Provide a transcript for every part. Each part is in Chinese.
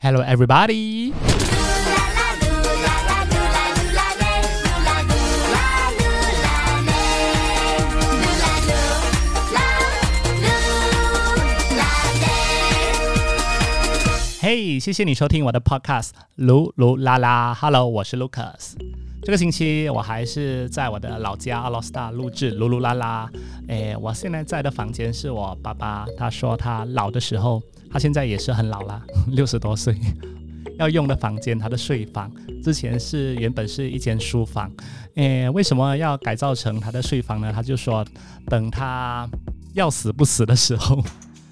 Hello, everybody. 嘿，谢谢你收听我的 Podcast，噜噜啦啦。Hello，我是 Lucas。 这个星期我还是在我的老家阿拉斯加录制噜噜啦啦。诶，我现在在的房间是我爸爸，他说他老的时候，他现在也是很老了，六十多岁，要用的房间，他的睡房之前是原本是一间书房。诶，为什么要改造成他的睡房呢？他就说等他要死不死的时候。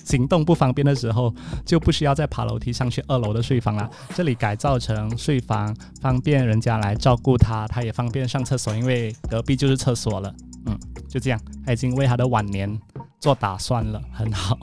行动不方便的时候，就不需要再爬楼梯上去二楼的睡房了。这里改造成睡房，方便人家来照顾他，他也方便上厕所，因为隔壁就是厕所了。嗯，就这样，他已经为他的晚年做打算了，很好。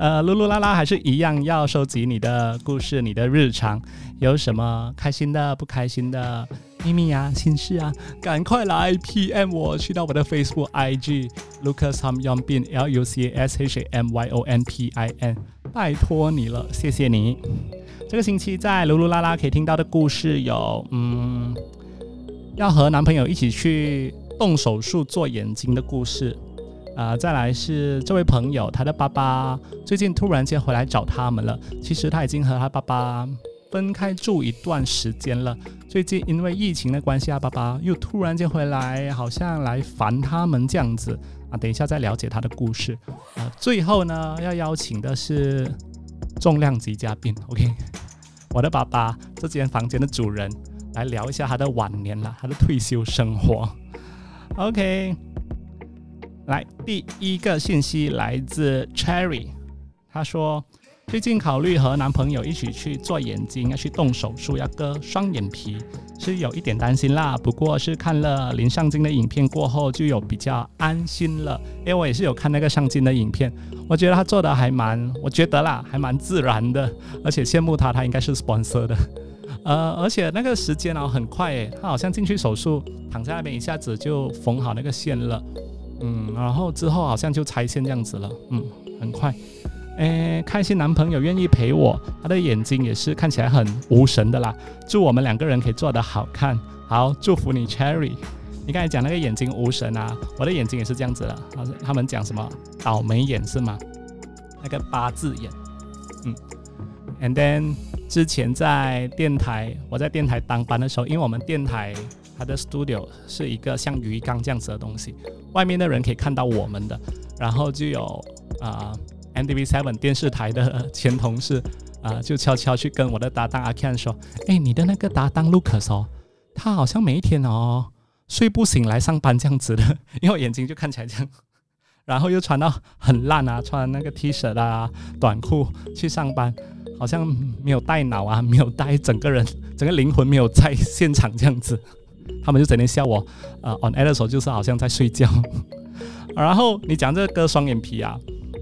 呃，噜噜啦啦还是一样要收集你的故事，你的日常有什么开心的、不开心的秘密啊、心事啊，赶快来 PM 我，去到我的 Facebook、IG Lucas Ham Yong Bin L U C A S H A M Y O N P I N，拜托你了，谢谢你。这个星期在噜噜啦啦可以听到的故事有，嗯，要和男朋友一起去动手术做眼睛的故事。啊，再来是这位朋友，他的爸爸最近突然间回来找他们了。其实他已经和他爸爸分开住一段时间了。最近因为疫情的关系，他爸爸又突然间回来，好像来烦他们这样子。啊，等一下再了解他的故事。啊，最后呢，要邀请的是重量级嘉宾，OK，我的爸爸这间房间的主人来聊一下他的晚年了，他的退休生活，OK。来，第一个信息来自 Cherry，她说最近考虑和男朋友一起去做眼睛，要去动手术，要割双眼皮，是有一点担心啦。不过是看了林尚京的影片过后，就有比较安心了。因为我也是有看那个尚京的影片，我觉得他做的还蛮，我觉得啦，还蛮自然的，而且羡慕他，他应该是 sponsor 的。呃，而且那个时间哦很快诶，他好像进去手术，躺在那边一下子就缝好那个线了。嗯，然后之后好像就拆线这样子了，嗯，很快。诶，开心男朋友愿意陪我，他的眼睛也是看起来很无神的啦。祝我们两个人可以做得好看，好，祝福你，Cherry。你刚才讲那个眼睛无神啊，我的眼睛也是这样子的。他们讲什么倒霉眼是吗？那个八字眼。嗯，and then 之前在电台，我在电台当班的时候，因为我们电台。他的 studio 是一个像鱼缸这样子的东西，外面的人可以看到我们的，然后就有啊 NDV Seven 电视台的前同事啊，就悄悄去跟我的搭档阿 Ken 说：“哎，你的那个搭档 Lucas 哦，他好像每一天哦睡不醒来上班这样子的，因为我眼睛就看起来这样，然后又穿到很烂啊，穿那个 T 恤啊短裤去上班，好像没有带脑啊，没有带整个人，整个灵魂没有在现场这样子。”他们就整天笑我，呃，on air 的时候就是好像在睡觉。然后你讲这个割双眼皮啊，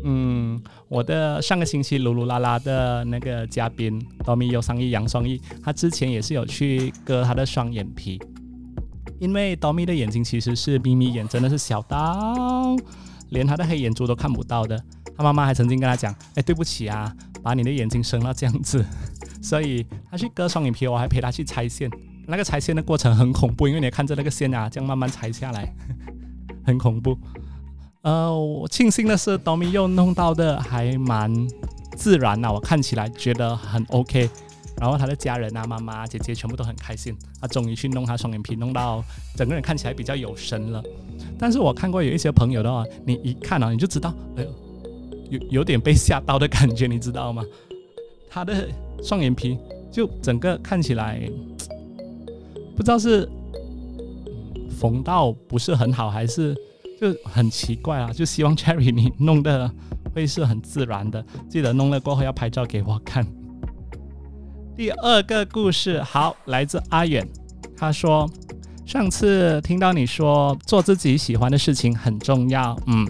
嗯，我的上个星期噜噜啦啦的那个嘉宾多米有双翼杨双翼，他之前也是有去割他的双眼皮，因为多米的眼睛其实是眯眯眼，真的是小到连他的黑眼珠都看不到的。他妈妈还曾经跟他讲，哎，对不起啊，把你的眼睛生到这样子，所以他去割双眼皮，我还陪他去拆线。那个拆线的过程很恐怖，因为你看着那个线啊，这样慢慢拆下来，很恐怖。呃，我庆幸的是，Domi 又弄到的还蛮自然呐，我看起来觉得很 OK。然后他的家人啊，妈妈、姐姐全部都很开心，他终于去弄他双眼皮，弄到整个人看起来比较有神了。但是我看过有一些朋友的话，你一看啊，你就知道，哎呦，有有点被吓到的感觉，你知道吗？他的双眼皮就整个看起来。不知道是缝到不是很好，还是就很奇怪啊？就希望 Cherry 你弄的会是很自然的，记得弄了过后要拍照给我看。第二个故事，好，来自阿远，他说上次听到你说做自己喜欢的事情很重要，嗯，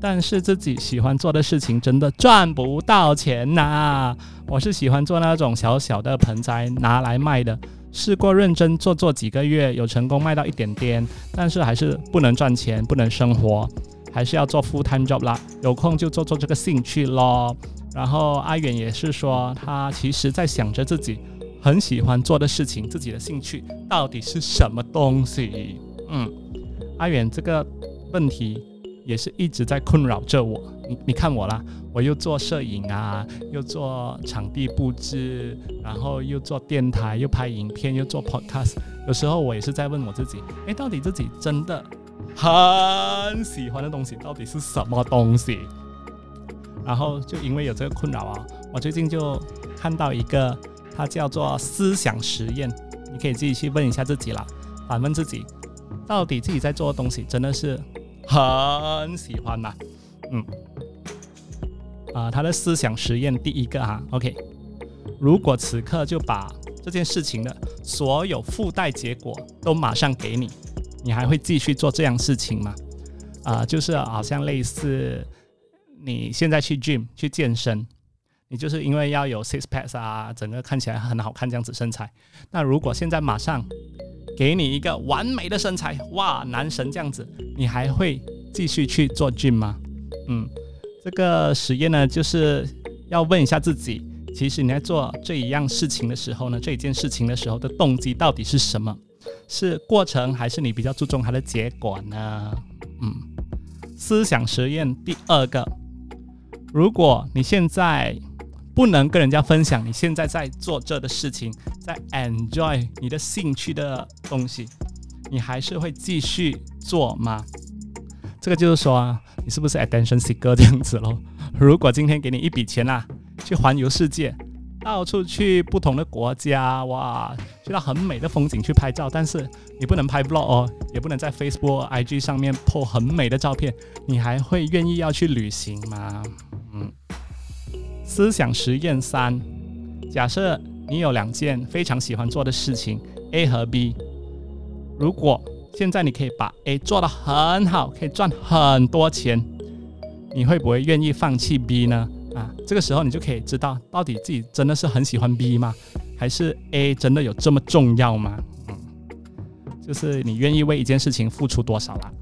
但是自己喜欢做的事情真的赚不到钱呐。我是喜欢做那种小小的盆栽拿来卖的。试过认真做做几个月，有成功卖到一点点，但是还是不能赚钱，不能生活，还是要做 full time job 啦。有空就做做这个兴趣咯。然后阿远也是说，他其实在想着自己很喜欢做的事情，自己的兴趣到底是什么东西。嗯，阿远这个问题也是一直在困扰着我。你你看我啦，我又做摄影啊，又做场地布置，然后又做电台，又拍影片，又做 podcast。有时候我也是在问我自己，哎，到底自己真的很喜欢的东西到底是什么东西？然后就因为有这个困扰啊，我最近就看到一个，它叫做思想实验，你可以自己去问一下自己啦，反问自己，到底自己在做的东西真的是很喜欢吗？嗯，啊，他的思想实验第一个哈，OK，如果此刻就把这件事情的所有附带结果都马上给你，你还会继续做这样事情吗？啊，就是好像类似。你现在去 gym 去健身，你就是因为要有 six packs 啊，整个看起来很好看这样子身材。那如果现在马上给你一个完美的身材，哇，男神这样子，你还会继续去做 gym 吗？嗯，这个实验呢，就是要问一下自己，其实你在做这一样事情的时候呢，这一件事情的时候的动机到底是什么？是过程还是你比较注重它的结果呢？嗯，思想实验第二个。如果你现在不能跟人家分享你现在在做这的事情，在 enjoy 你的兴趣的东西，你还是会继续做吗？这个就是说啊，你是不是 attention seeker 这样子咯？如果今天给你一笔钱啊，去环游世界，到处去不同的国家，哇，去到很美的风景去拍照，但是你不能拍 vlog 哦，也不能在 Facebook、IG 上面 po 很美的照片，你还会愿意要去旅行吗？思想实验三：假设你有两件非常喜欢做的事情，A 和 B。如果现在你可以把 A 做得很好，可以赚很多钱，你会不会愿意放弃 B 呢？啊，这个时候你就可以知道，到底自己真的是很喜欢 B 吗？还是 A 真的有这么重要吗？嗯，就是你愿意为一件事情付出多少了。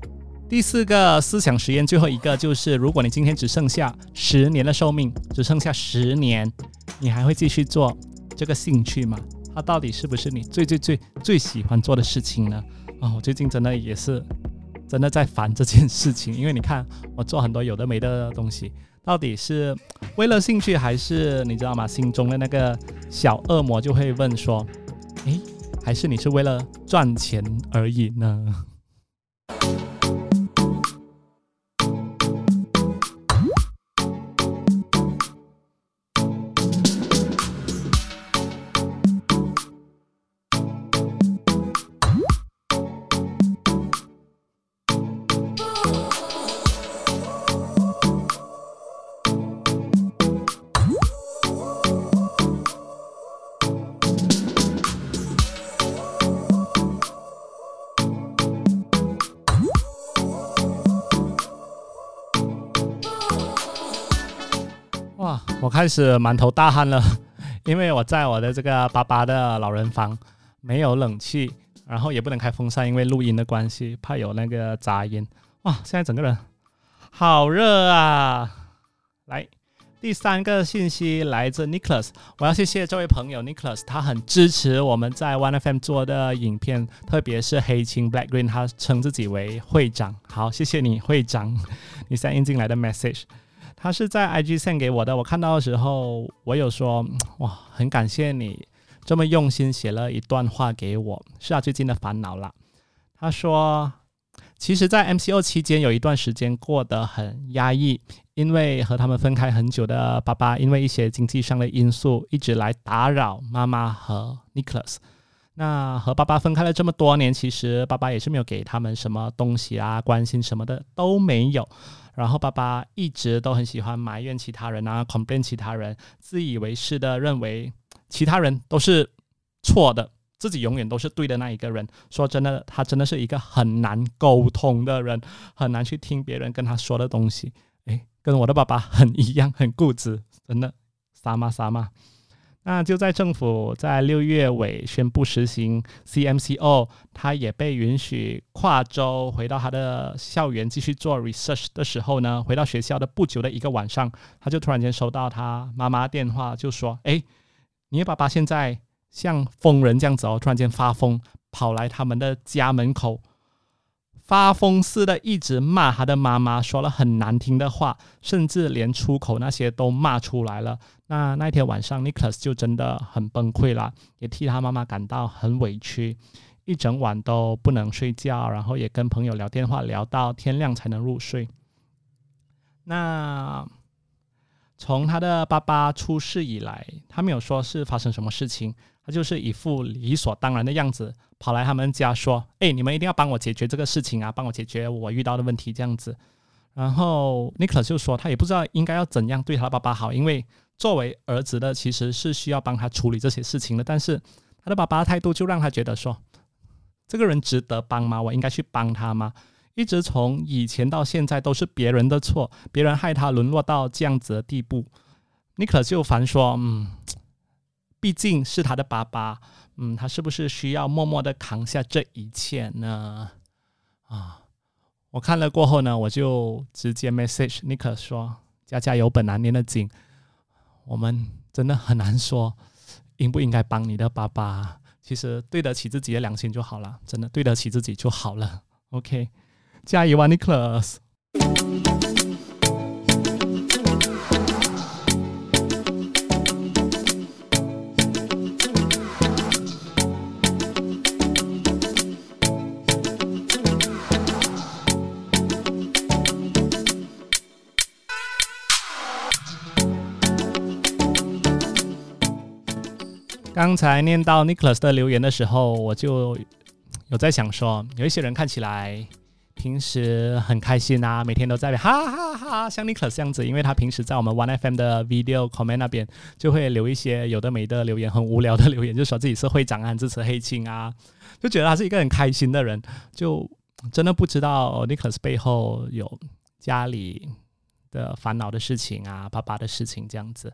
第四个思想实验，最后一个就是，如果你今天只剩下十年的寿命，只剩下十年，你还会继续做这个兴趣吗？它到底是不是你最最最最喜欢做的事情呢？啊，我最近真的也是真的在烦这件事情，因为你看我做很多有的没的东西，到底是为了兴趣，还是你知道吗？心中的那个小恶魔就会问说：“诶，还是你是为了赚钱而已呢？”我开始满头大汗了，因为我在我的这个巴巴的老人房，没有冷气，然后也不能开风扇，因为录音的关系，怕有那个杂音。哇，现在整个人好热啊！来，第三个信息来自 Nicholas，我要谢谢这位朋友 Nicholas，他很支持我们在 One FM 做的影片，特别是黑青 Black Green，他称自己为会长。好，谢谢你，会长，你现在印进来的 message。他是在 IG 送给我的，我看到的时候，我有说哇，很感谢你这么用心写了一段话给我，是他最近的烦恼了。他说，其实，在 MCO 期间有一段时间过得很压抑，因为和他们分开很久的爸爸，因为一些经济上的因素，一直来打扰妈妈和 Nicholas。那和爸爸分开了这么多年，其实爸爸也是没有给他们什么东西啊，关心什么的都没有。然后爸爸一直都很喜欢埋怨其他人啊，complain 其他人，自以为是的认为其他人都是错的，自己永远都是对的那一个人。说真的，他真的是一个很难沟通的人，很难去听别人跟他说的东西。诶，跟我的爸爸很一样，很固执，真的，傻嘛傻嘛。那就在政府在六月尾宣布实行 CMCO，他也被允许跨州回到他的校园继续做 research 的时候呢，回到学校的不久的一个晚上，他就突然间收到他妈妈电话，就说：“哎，你爸爸现在像疯人这样子哦，突然间发疯，跑来他们的家门口。”发疯似的一直骂他的妈妈，说了很难听的话，甚至连出口那些都骂出来了。那那天晚上，Nicholas 就真的很崩溃了，也替他妈妈感到很委屈，一整晚都不能睡觉，然后也跟朋友聊电话，聊到天亮才能入睡。那从他的爸爸出事以来，他没有说是发生什么事情。他就是一副理所当然的样子，跑来他们家说：“哎，你们一定要帮我解决这个事情啊，帮我解决我遇到的问题。”这样子，然后 Nicholas 就说他也不知道应该要怎样对他爸爸好，因为作为儿子的其实是需要帮他处理这些事情的，但是他的爸爸态度就让他觉得说，这个人值得帮吗？我应该去帮他吗？一直从以前到现在都是别人的错，别人害他沦落到这样子的地步。尼克就烦说：“嗯。”毕竟是他的爸爸，嗯，他是不是需要默默的扛下这一切呢？啊，我看了过后呢，我就直接 message Nick 说：“家家有本难念的经，我们真的很难说应不应该帮你的爸爸。其实对得起自己的良心就好了，真的对得起自己就好了。OK，加油啊，Nicholas！刚才念到 Nicholas 的留言的时候，我就有在想说，有一些人看起来平时很开心啊，每天都在哈哈哈，像 Nicholas 这样子，因为他平时在我们 One FM 的 Video Comment 那边就会留一些有的没的留言，很无聊的留言，就说自己是会长啊，支持黑青啊，就觉得他是一个很开心的人，就真的不知道 Nicholas 背后有家里。的烦恼的事情啊，爸爸的事情这样子。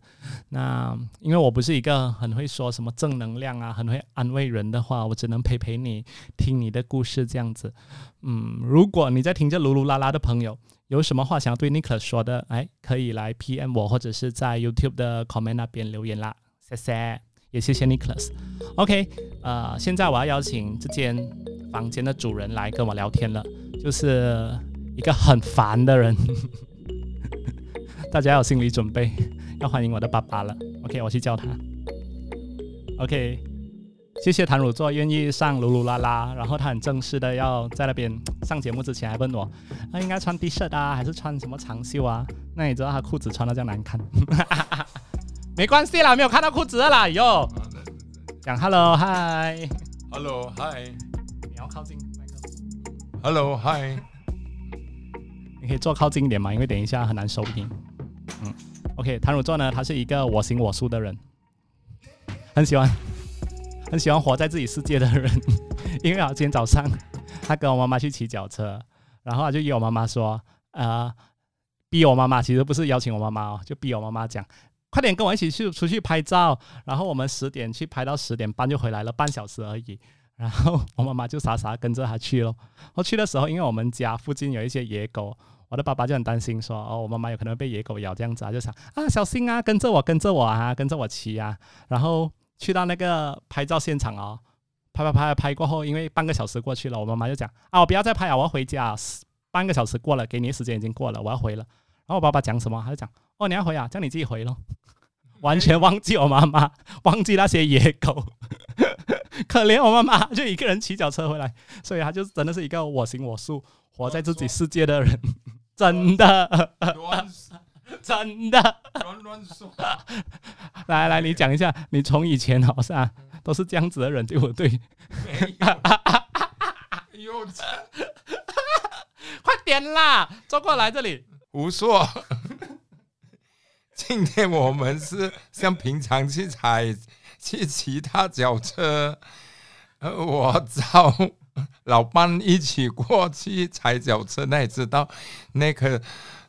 那因为我不是一个很会说什么正能量啊，很会安慰人的话，我只能陪陪你，听你的故事这样子。嗯，如果你在听着噜噜啦啦的朋友，有什么话想要对 Nicholas 说的，哎，可以来 PM 我，或者是在 YouTube 的 comment 那边留言啦。谢谢，也谢谢 Nicholas。OK，呃，现在我要邀请这间房间的主人来跟我聊天了，就是一个很烦的人。大家要有心理准备，要欢迎我的爸爸了。OK，我去叫他。OK，谢谢谭汝座愿意上噜噜啦啦，然后他很正式的要在那边上节目之前还问我，他应该穿 T 恤啊，还是穿什么长袖啊？那你知道他裤子穿的这样难看？没关系啦，没有看到裤子啦，哟。讲 Hello，Hi，Hello，Hi，你要靠近 Hello，Hi，你可以坐靠近一点嘛，因为等一下很难收听。嗯，OK，谭汝座呢，他是一个我行我素的人，很喜欢，很喜欢活在自己世界的人。因为啊，今天早上他跟我妈妈去骑脚车，然后他就约我妈妈说，呃，逼我妈妈，其实不是邀请我妈妈哦，就逼我妈妈讲，快点跟我一起去出去拍照，然后我们十点去拍到十点半就回来了，半小时而已。然后我妈妈就傻傻跟着他去了。我去的时候，因为我们家附近有一些野狗。我的爸爸就很担心，说：“哦，我妈妈有可能被野狗咬这样子啊，就想啊，小心啊，跟着我，跟着我啊，跟着我骑啊。”然后去到那个拍照现场哦，拍拍拍拍过后，因为半个小时过去了，我妈妈就讲：“啊，我不要再拍啊，我要回家。半个小时过了，给你时间已经过了，我要回了。”然后我爸爸讲什么？他就讲：“哦，你要回啊，叫你自己回咯。完全忘记我妈妈，忘记那些野狗，可怜我妈妈，就一个人骑脚车回来，所以他就真的是一个我行我素，活在自己世界的人。真的，真的，乱乱说。来来，你讲一下，你从以前好像都是这样子的人，对不对？有，快点啦，坐过来这里。胡说。今天我们是像平常去踩去骑踏脚车，呃，我找。老伴一起过去踩脚车，那也知道那个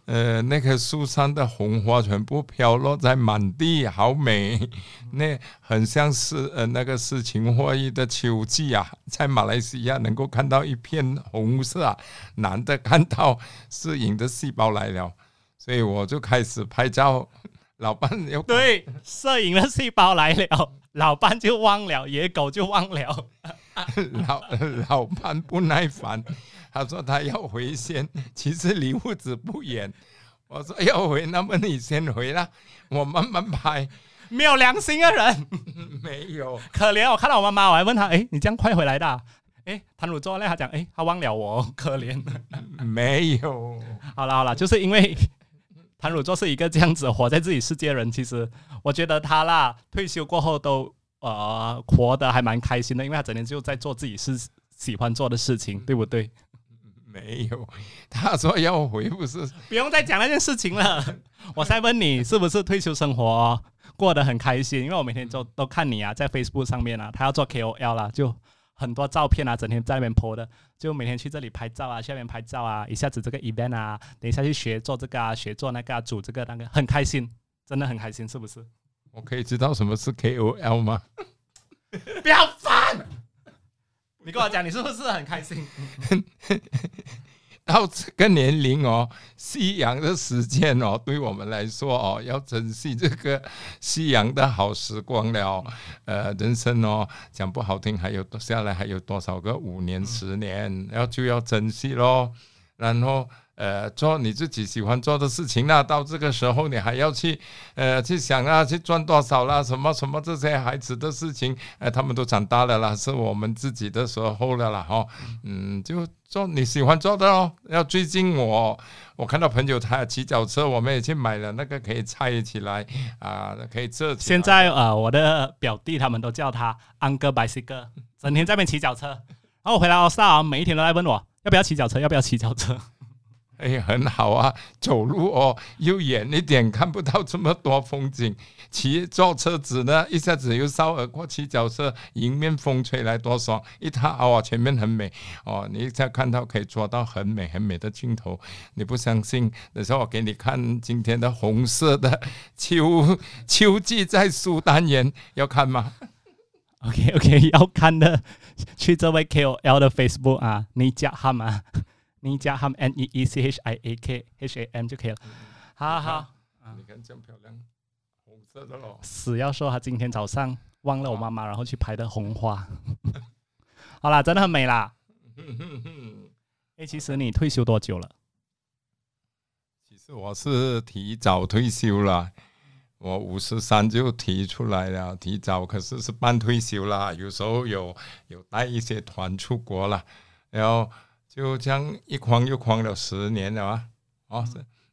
呃，那棵树上的红花全部飘落在满地，好美。那很像是呃那个诗情画意的秋季啊，在马来西亚能够看到一片红色啊，难得看到摄影的细胞来了，所以我就开始拍照。老伴又对，摄影的细胞来了，老伴就忘了，野狗就忘了。老 老伴不耐烦，他说他要回先，其实离屋子不远。我说要回，那么你先回啦，我慢慢拍。没有良心的人，没有可怜。我看到我妈妈，我还问她：“哎，你这样快回来的？”哎，谭鲁做那他讲：“哎，他忘了我，可怜。”没有。好了好了，就是因为谭鲁做是一个这样子活在自己世界人，其实我觉得他啦，退休过后都呃活得还蛮开心的，因为他整天就在做自己是喜欢做的事情，对不对？没有，他说要回，复是 不用再讲那件事情了。我再问你，是不是退休生活？过得很开心，因为我每天都都看你啊，在 Facebook 上面啊，他要做 KOL 啦，就很多照片啊，整天在那边 po 的，就每天去这里拍照啊，下面拍照啊，一下子这个 event 啊，等一下去学做这个啊，学做那个，啊，组这个那个，很开心，真的很开心，是不是？我可以知道什么是 KOL 吗？不要烦，你跟我讲，你是不是很开心？到这个年龄哦，夕阳的时间哦，对我们来说哦，要珍惜这个夕阳的好时光了。呃，人生哦，讲不好听，还有下来还有多少个五年、十年，要就要珍惜喽。然后。呃，做你自己喜欢做的事情那到这个时候你还要去呃去想啊，去赚多少啦，什么什么这些孩子的事情，呃，他们都长大了啦，是我们自己的时候了啦，哈，嗯，就做你喜欢做的哦。要最近我我看到朋友他骑脚车，我们也去买了那个可以拆起来啊，可以这。现在呃，我的表弟他们都叫他安哥白西哥，整天在那边骑脚车。然后我回来奥斯卡，每一天都在问我要不要骑脚车，要不要骑脚车。哎，很好啊，走路哦又远一点，看不到这么多风景。骑坐车子呢，一下子又稍而过骑脚车，迎面风吹来多爽！一踏哦，前面很美哦，你再看到可以抓到很美很美的镜头。你不相信？等下我给你看今天的红色的秋秋季在苏丹园，要看吗？OK OK，要看的，去这位 KOL 的 Facebook 啊，你加他吗？你加他们 N E E C H I A K H A M 就可以了。好好，你看这样漂亮，红色的咯。死要说他今天早上忘了我妈妈，然后去拍的红花。好啦，真的很美啦。哎，其实你退休多久了？其实我是提早退休了，我五十三就提出来了，提早可是是半退休啦。有时候有有带一些团出国了，然后。就这样一框又框了十年了啊！哦，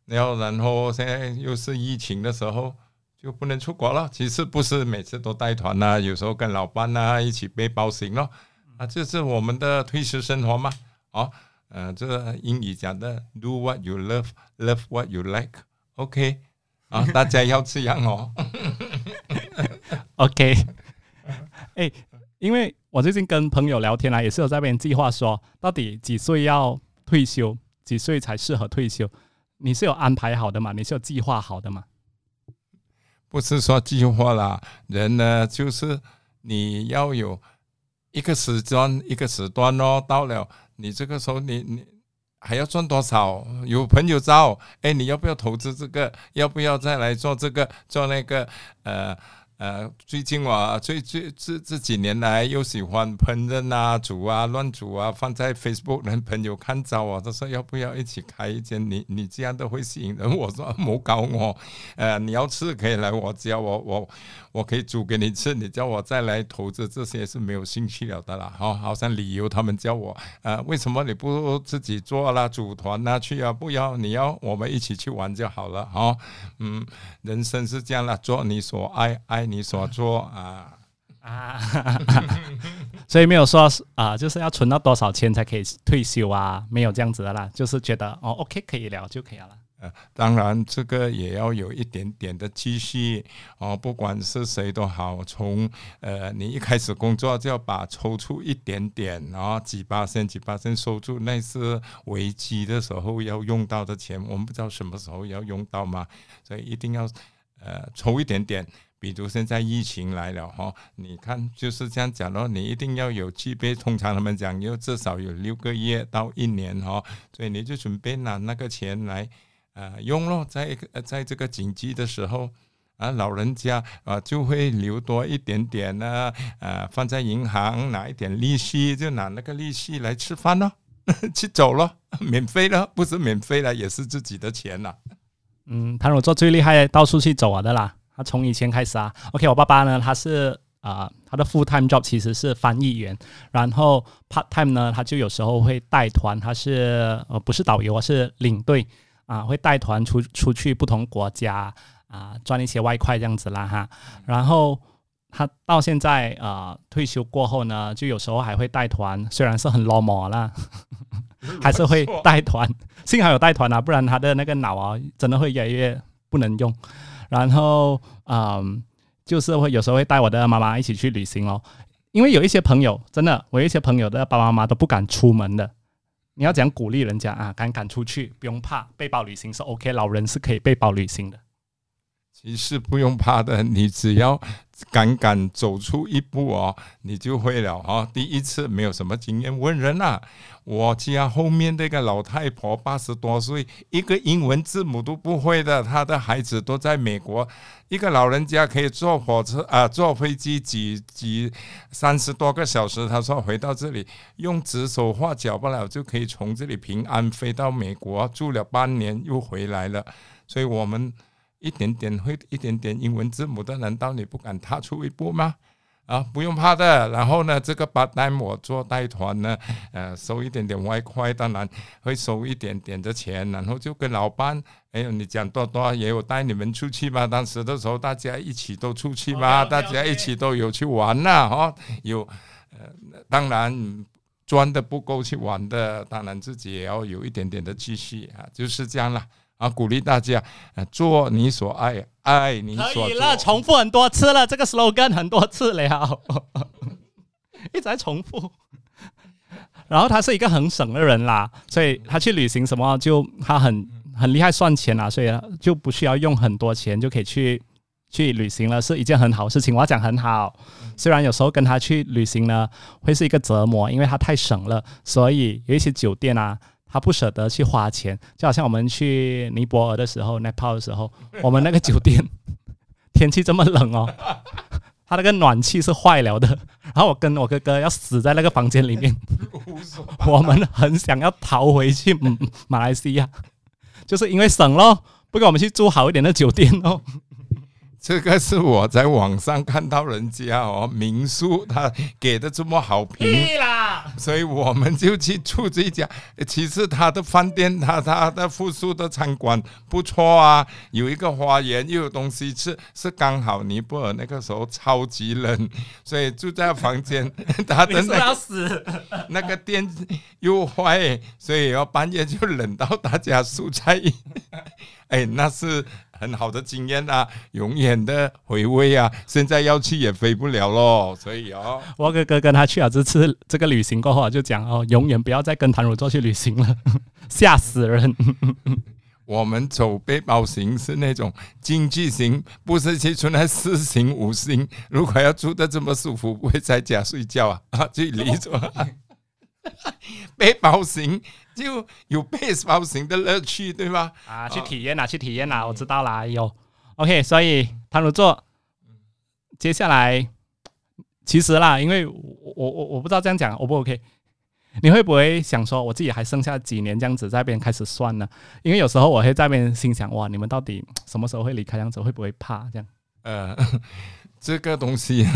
然后然后现在又是疫情的时候，就不能出国了。其实不是每次都带团呐，有时候跟老伴呐一起背包行咯。啊，这是我们的退休生活嘛。哦，呃，这英语讲的 “Do what you love, love what you like”。OK，啊，大家要这样哦。OK，哎。因为我最近跟朋友聊天啊，也是有在边计划说，到底几岁要退休，几岁才适合退休？你是有安排好的吗？你是有计划好的吗？不是说计划啦，人呢就是你要有一个时段，一个时段哦。到了你这个时候，你你还要赚多少？有朋友找，哎，你要不要投资这个？要不要再来做这个？做那个？呃。呃，最近我最最这这几年来又喜欢烹饪啊、煮啊、乱煮啊，放在 Facebook，人朋友看着我，他说要不要一起开一间？你你这样都会吸引人。我说莫搞我，呃，你要吃可以来我家，我我我可以煮给你吃。你叫我再来投资这些是没有兴趣了的啦。好，好像理由他们叫我，呃，为什么你不自己做啦？组团啊去啊？不要，你要我们一起去玩就好了。哈，嗯，人生是这样了，做你所爱爱。你所做啊啊，所以没有说啊，就是要存到多少钱才可以退休啊？没有这样子的啦，就是觉得哦，OK 可以聊就可以了。呃，当然这个也要有一点点的积蓄哦，不管是谁都好，从呃你一开始工作就要把抽出一点点，然后几八千几八千收住，那是危机的时候要用到的钱，我们不知道什么时候要用到嘛，所以一定要呃抽一点点。比如现在疫情来了哈，你看就是这样讲咯，你一定要有具备，通常他们讲要至少有六个月到一年哈，所以你就准备拿那个钱来。啊，用咯，在在这个紧急的时候啊，老人家啊就会留多一点点呢，啊，放在银行拿一点利息，就拿那个利息来吃饭咯，去走咯，免费了，不是免费了，也是自己的钱呐。嗯，谭鲁做最厉害，到处去走啊的啦。他从以前开始啊，OK，我爸爸呢，他是啊，他的 full time job 其实是翻译员，然后 part time 呢，他就有时候会带团，他是呃不是导游，是领队。啊，会带团出出去不同国家啊，赚一些外快这样子啦哈。然后他到现在啊退休过后呢，就有时候还会带团，虽然是很 low 啦，还是会带团。幸好有带团啊，不然他的那个脑啊真的会越来越不能用。然后嗯，就是会有时候会带我的妈妈一起去旅行哦，因为有一些朋友真的，我一些朋友的爸爸妈妈都不敢出门的。你要讲鼓励人家啊，敢敢出去，不用怕，背包旅行是 OK，老人是可以背包旅行的。其实不用怕的，你只要敢敢走出一步哦，你就会了啊！第一次没有什么经验，问人啊。我家后面那个老太婆八十多岁，一个英文字母都不会的，她的孩子都在美国。一个老人家可以坐火车啊，坐飞机几几三十多个小时。他说回到这里用指手画脚不了，就可以从这里平安飞到美国，住了半年又回来了。所以我们一点点会一点点英文字母的，难道你不敢踏出一步吗？啊，不用怕的。然后呢，这个八单我做带团呢，呃，收一点点外快，当然会收一点点的钱。然后就跟老板，哎呦，你讲多多也有带你们出去嘛？当时的时候大家一起都出去嘛，大家一起都有去玩呐，哈，有，呃，当然赚的不够去玩的，当然自己也要有一点点的积蓄啊，就是这样了。啊，鼓励大家，做你所爱，爱你所可以了，重复很多次了，这个 slogan 很多次了，一直在重复。然后他是一个很省的人啦，所以他去旅行什么就他很很厉害算钱啊，所以就不需要用很多钱就可以去去旅行了，是一件很好事情。我要讲很好，虽然有时候跟他去旅行呢会是一个折磨，因为他太省了，所以有一些酒店啊。他不舍得去花钱，就好像我们去尼泊尔的时候、Nepal 的时候，我们那个酒店天气这么冷哦，他那个暖气是坏了的，然后我跟我哥哥要死在那个房间里面，我们很想要逃回去马来西亚，就是因为省咯，不给我们去住好一点的酒店哦。这个是我在网上看到人家哦民宿，他给的这么好评，所以我们就去住这家。其实他的饭店，他他的附属的餐馆不错啊，有一个花园，又有东西吃，是刚好尼泊尔那个时候超级冷，所以住在房间。他的那个那个电又坏，所以要半夜就冷到大家宿在。哎，那是。很好的经验啊，永远的回味啊！现在要去也飞不了喽，所以哦，我哥哥跟他去了这次这个旅行过后，就讲哦，永远不要再跟谭汝作去旅行了，吓死人！我们走背包型是那种经济型，不是去出来四星五星。如果要住的这么舒服，不会在家睡觉啊？啊，去离座。背包型就有背包型的乐趣，对吧？啊，去体验啦，去体验啦，我知道啦，有。OK，所以唐如座，接下来其实啦，因为我我我我不知道这样讲 O 不 OK？你会不会想说，我自己还剩下几年这样子在边开始算呢？因为有时候我会在边心想，哇，你们到底什么时候会离开？这样子会不会怕？这样？呃，这个东西。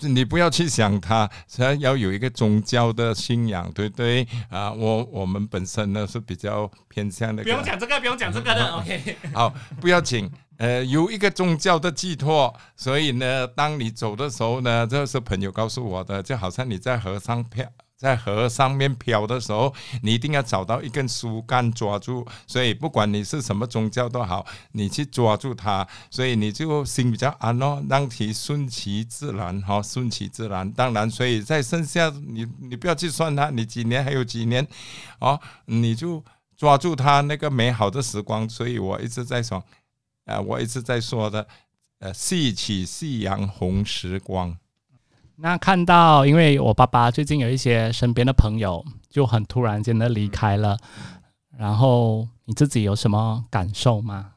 你不要去想它，它要有一个宗教的信仰，对不对？啊，我我们本身呢是比较偏向的。不用讲这个，不用讲这个的。OK，好，不要紧。呃，有一个宗教的寄托，所以呢，当你走的时候呢，这是朋友告诉我的，就好像你在河上漂。在河上面漂的时候，你一定要找到一根树干抓住。所以不管你是什么宗教都好，你去抓住它，所以你就心比较安咯，让其顺其自然，哈，顺其自然。当然，所以在剩下你你不要去算它，你几年还有几年，哦，你就抓住它那个美好的时光。所以我一直在说，呃，我一直在说的，呃，细起夕阳红时光。那看到，因为我爸爸最近有一些身边的朋友就很突然间的离开了，然后你自己有什么感受吗？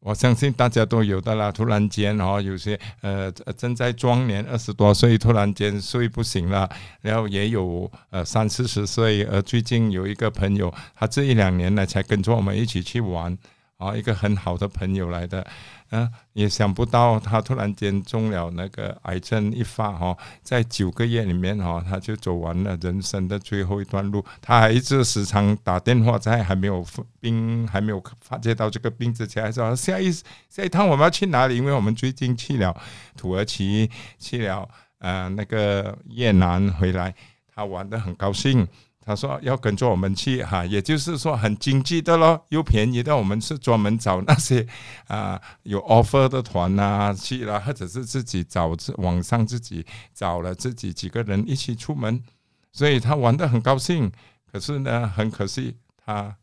我相信大家都有的啦。突然间哦，有些呃正在壮年二十多岁，突然间睡不醒了，然后也有呃三四十岁，呃最近有一个朋友，他这一两年呢才跟着我们一起去玩。啊，一个很好的朋友来的，嗯，也想不到他突然间中了那个癌症一发哈，在九个月里面哈，他就走完了人生的最后一段路。他还一直时常打电话，在还没有病还没有发觉到这个病之前，还说下一下一趟我们要去哪里？因为我们最近去了土耳其，去了呃那个越南回来，他玩的很高兴。他说要跟着我们去哈，也就是说很经济的咯，又便宜的。我们是专门找那些 啊有 offer 的团呐去了，或者是自己找网上自己找了自己几个人一起出门，所以他玩的很高兴。可是呢，很可惜他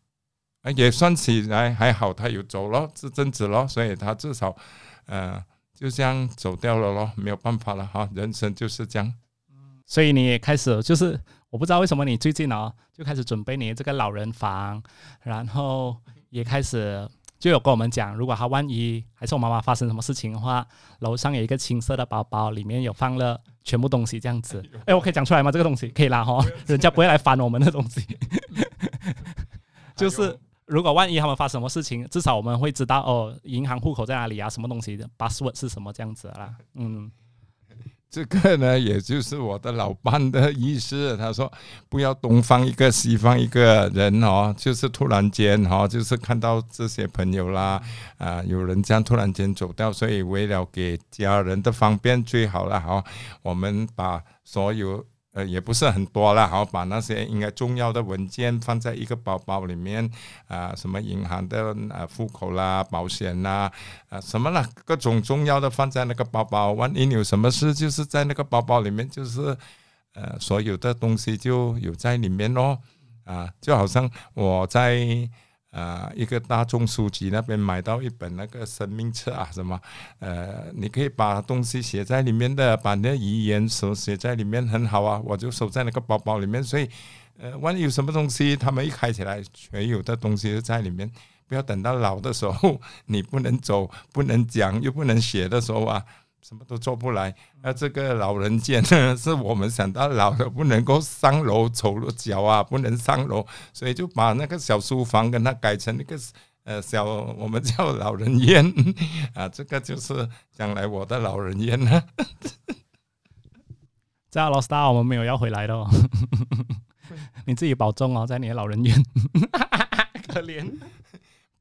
也算起来还好，他有走了这阵子咯，所以他至少呃就这样走掉了咯，没有办法了哈，人生就是这样。所以你也开始就是。我不知道为什么你最近呢就开始准备你这个老人房，然后也开始就有跟我们讲，如果他万一还是我妈妈发生什么事情的话，楼上有一个青色的包包，里面有放了全部东西这样子。哎，我可以讲出来吗？这个东西可以啦哈，人家不会来翻我们的东西。就是如果万一他们发生什么事情，至少我们会知道哦，银行户口在哪里啊，什么东西的 password 是什么这样子啦。嗯。这个呢，也就是我的老伴的意思。他说：“不要东方一个，西方一个人哦，就是突然间哦，就是看到这些朋友啦，啊，有人这样突然间走掉，所以为了给家人的方便，最好了哈，我们把所有。”呃，也不是很多了，好，把那些应该重要的文件放在一个包包里面，啊，什么银行的啊户口啦、保险啦，啊，什么啦，各种重要的放在那个包包，万一有什么事，就是在那个包包里面，就是呃，所有的东西就有在里面咯，啊，就好像我在。啊，一个大众书籍那边买到一本那个生命册啊，什么？呃，你可以把东西写在里面的，把你的遗言手写在里面，很好啊。我就收在那个包包里面，所以，呃，万一有什么东西，他们一开起来，全有的东西都在里面。不要等到老的时候，你不能走、不能讲、又不能写的时候啊。什么都做不来，那这个老人间呢，是我们想到老了不能够上楼走路脚啊，不能上楼，所以就把那个小书房跟他改成那个呃小，我们叫老人院 啊，这个就是将来我的老人院呢。在老 star，我们没有要回来的哦，你自己保重哦，在你的老人院，可怜。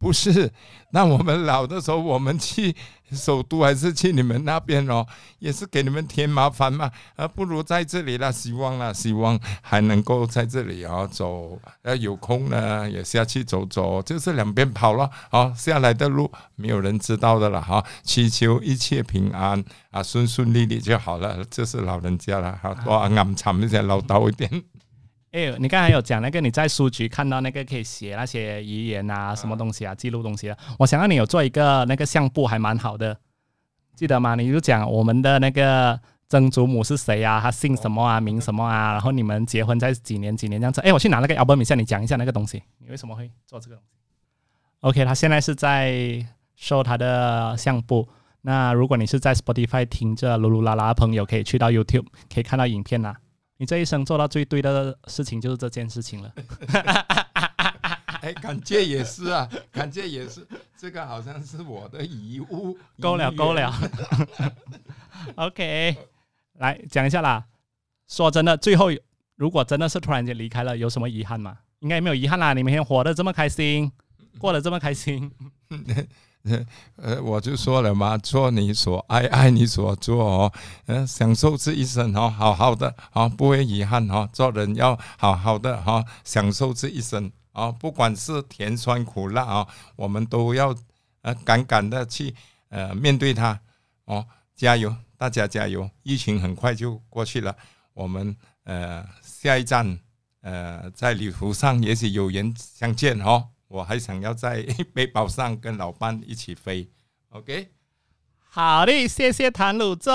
不是，那我们老的时候，我们去首都还是去你们那边哦，也是给你们添麻烦嘛，而不如在这里啦。希望啦，希望还能够在这里啊走，要有空呢也下去走走，就是两边跑了。好，下来的路没有人知道的了哈，祈求一切平安啊，顺顺利利就好了。这是老人家了，好多暗藏一些唠叨一点。哎，你刚才有讲那个你在书局看到那个可以写那些遗言啊，什么东西啊，记录东西啊。我想让你有做一个那个相簿，还蛮好的，记得吗？你就讲我们的那个曾祖母是谁啊，他姓什么啊，名什么啊，然后你们结婚在几年几年这样子。哎，我去拿那个 album 下，你讲一下那个东西，你为什么会做这个东西？OK，他现在是在收他的相簿。那如果你是在 Spotify 听着噜噜啦啦的朋友，可以去到 YouTube 可以看到影片呐。你这一生做到最对的事情就是这件事情了。哎，感觉也是啊，感觉也是，这个好像是我的遗物。够了，够了。OK，来讲一下啦。说真的，最后如果真的是突然间离开了，有什么遗憾吗？应该没有遗憾啦。你每天活得这么开心，过得这么开心。呃，我就说了嘛，做你所爱，爱你所做哦，嗯，享受这一生哦，好好的哦，不会遗憾哦，做人要好好的哈，享受这一生啊，不管是甜酸苦辣啊，我们都要呃敢敢的去呃面对它哦，加油，大家加油，疫情很快就过去了，我们呃下一站呃在旅途上也许有缘相见哦。我还想要在 背包上跟老伴一起飞，OK？好的，谢谢谭鲁宗，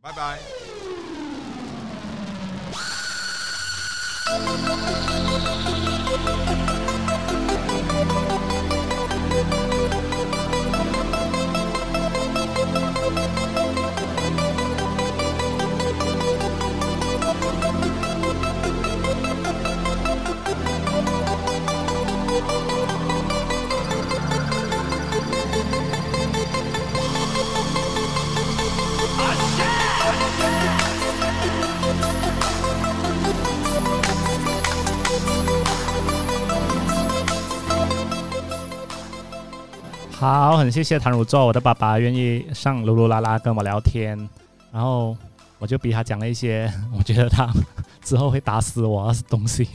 拜拜。好，很谢谢谭汝作，我的爸爸愿意上噜噜啦啦跟我聊天，然后我就逼他讲了一些，我觉得他之后会打死我的东西。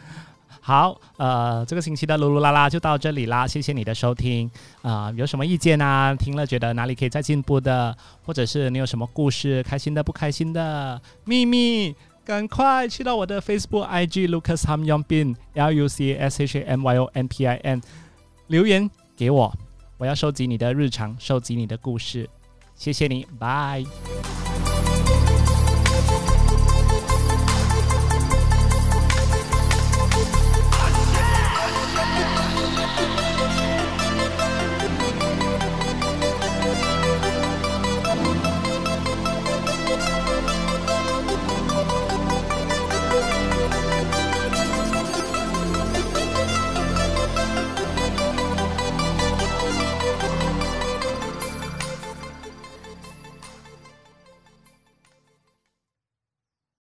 好，呃，这个星期的噜噜啦啦就到这里啦，谢谢你的收听啊，有什么意见啊？听了觉得哪里可以再进步的，或者是你有什么故事，开心的、不开心的秘密，赶快去到我的 Facebook、IG Lucas Ham Yong Bin L U C S H A M Y O N P I N 留言给我。我要收集你的日常，收集你的故事，谢谢你，拜。